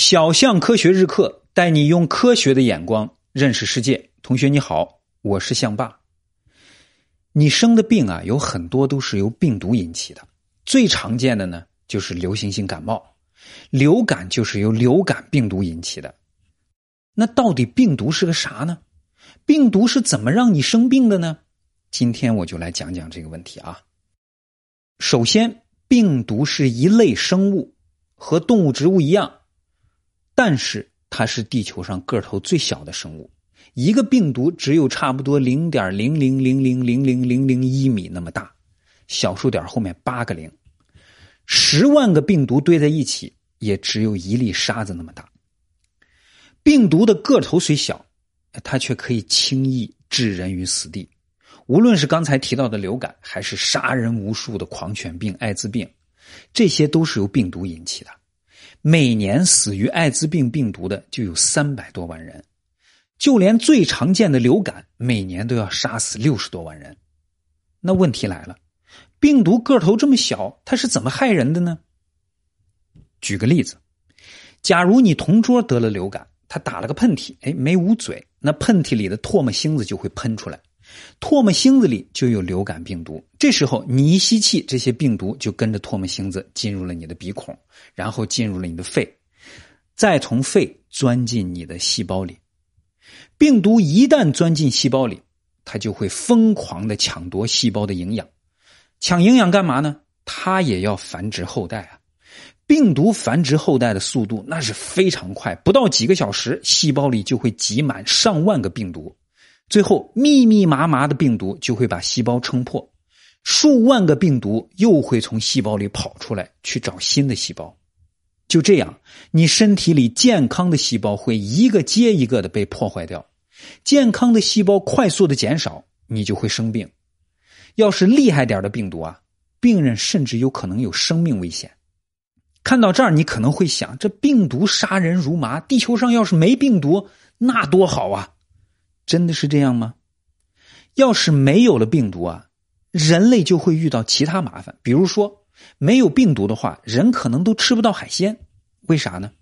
小象科学日课带你用科学的眼光认识世界。同学你好，我是象爸。你生的病啊，有很多都是由病毒引起的。最常见的呢，就是流行性感冒，流感就是由流感病毒引起的。那到底病毒是个啥呢？病毒是怎么让你生病的呢？今天我就来讲讲这个问题啊。首先，病毒是一类生物，和动物、植物一样。但是它是地球上个头最小的生物，一个病毒只有差不多零点零零零零零零零零一米那么大，小数点后面八个零，十万个病毒堆在一起也只有一粒沙子那么大。病毒的个头虽小，它却可以轻易置人于死地。无论是刚才提到的流感，还是杀人无数的狂犬病、艾滋病，这些都是由病毒引起的。每年死于艾滋病病毒的就有三百多万人，就连最常见的流感，每年都要杀死六十多万人。那问题来了，病毒个头这么小，它是怎么害人的呢？举个例子，假如你同桌得了流感，他打了个喷嚏，哎，没捂嘴，那喷嚏里的唾沫星子就会喷出来。唾沫星子里就有流感病毒，这时候你一吸气，这些病毒就跟着唾沫星子进入了你的鼻孔，然后进入了你的肺，再从肺钻进你的细胞里。病毒一旦钻进细胞里，它就会疯狂的抢夺细胞的营养，抢营养干嘛呢？它也要繁殖后代啊！病毒繁殖后代的速度那是非常快，不到几个小时，细胞里就会挤满上万个病毒。最后，密密麻麻的病毒就会把细胞撑破，数万个病毒又会从细胞里跑出来去找新的细胞。就这样，你身体里健康的细胞会一个接一个的被破坏掉，健康的细胞快速的减少，你就会生病。要是厉害点的病毒啊，病人甚至有可能有生命危险。看到这儿，你可能会想：这病毒杀人如麻，地球上要是没病毒，那多好啊！真的是这样吗？要是没有了病毒啊，人类就会遇到其他麻烦。比如说，没有病毒的话，人可能都吃不到海鲜。为啥呢？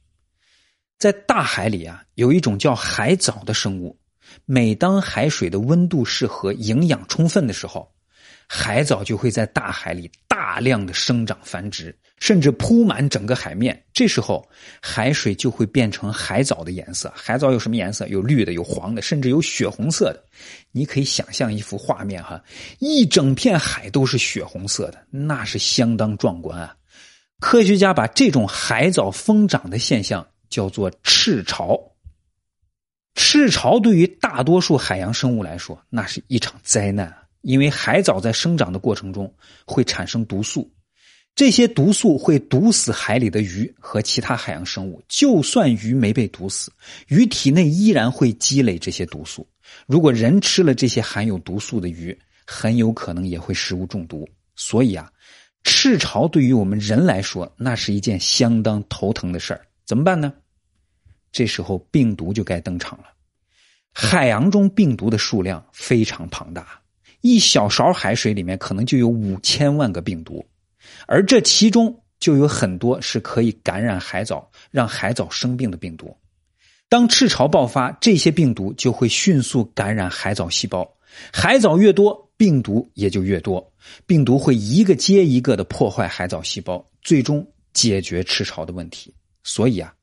在大海里啊，有一种叫海藻的生物。每当海水的温度适合、营养充分的时候，海藻就会在大海里大量的生长繁殖。甚至铺满整个海面，这时候海水就会变成海藻的颜色。海藻有什么颜色？有绿的，有黄的，甚至有血红色的。你可以想象一幅画面哈，一整片海都是血红色的，那是相当壮观啊！科学家把这种海藻疯长的现象叫做赤潮。赤潮对于大多数海洋生物来说，那是一场灾难，因为海藻在生长的过程中会产生毒素。这些毒素会毒死海里的鱼和其他海洋生物。就算鱼没被毒死，鱼体内依然会积累这些毒素。如果人吃了这些含有毒素的鱼，很有可能也会食物中毒。所以啊，赤潮对于我们人来说，那是一件相当头疼的事儿。怎么办呢？这时候病毒就该登场了。海洋中病毒的数量非常庞大，一小勺海水里面可能就有五千万个病毒。而这其中就有很多是可以感染海藻、让海藻生病的病毒。当赤潮爆发，这些病毒就会迅速感染海藻细胞。海藻越多，病毒也就越多。病毒会一个接一个的破坏海藻细胞，最终解决赤潮的问题。所以啊，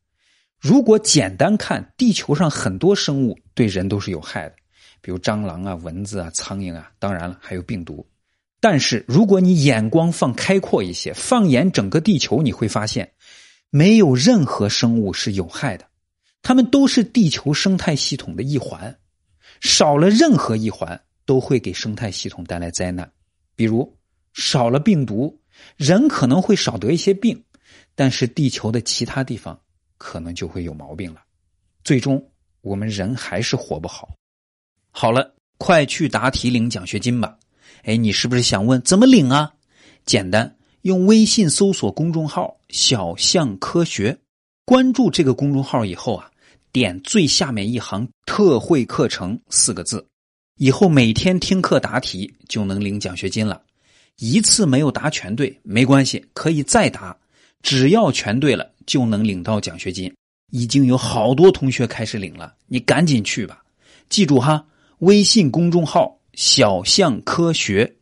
如果简单看，地球上很多生物对人都是有害的，比如蟑螂啊、蚊子啊、苍蝇啊，当然了，还有病毒。但是，如果你眼光放开阔一些，放眼整个地球，你会发现，没有任何生物是有害的，它们都是地球生态系统的一环，少了任何一环都会给生态系统带来灾难。比如，少了病毒，人可能会少得一些病，但是地球的其他地方可能就会有毛病了，最终我们人还是活不好。好了，快去答题领奖学金吧。哎，你是不是想问怎么领啊？简单，用微信搜索公众号“小象科学”，关注这个公众号以后啊，点最下面一行“特惠课程”四个字，以后每天听课答题就能领奖学金了。一次没有答全对没关系，可以再答，只要全对了就能领到奖学金。已经有好多同学开始领了，你赶紧去吧。记住哈，微信公众号“小象科学”。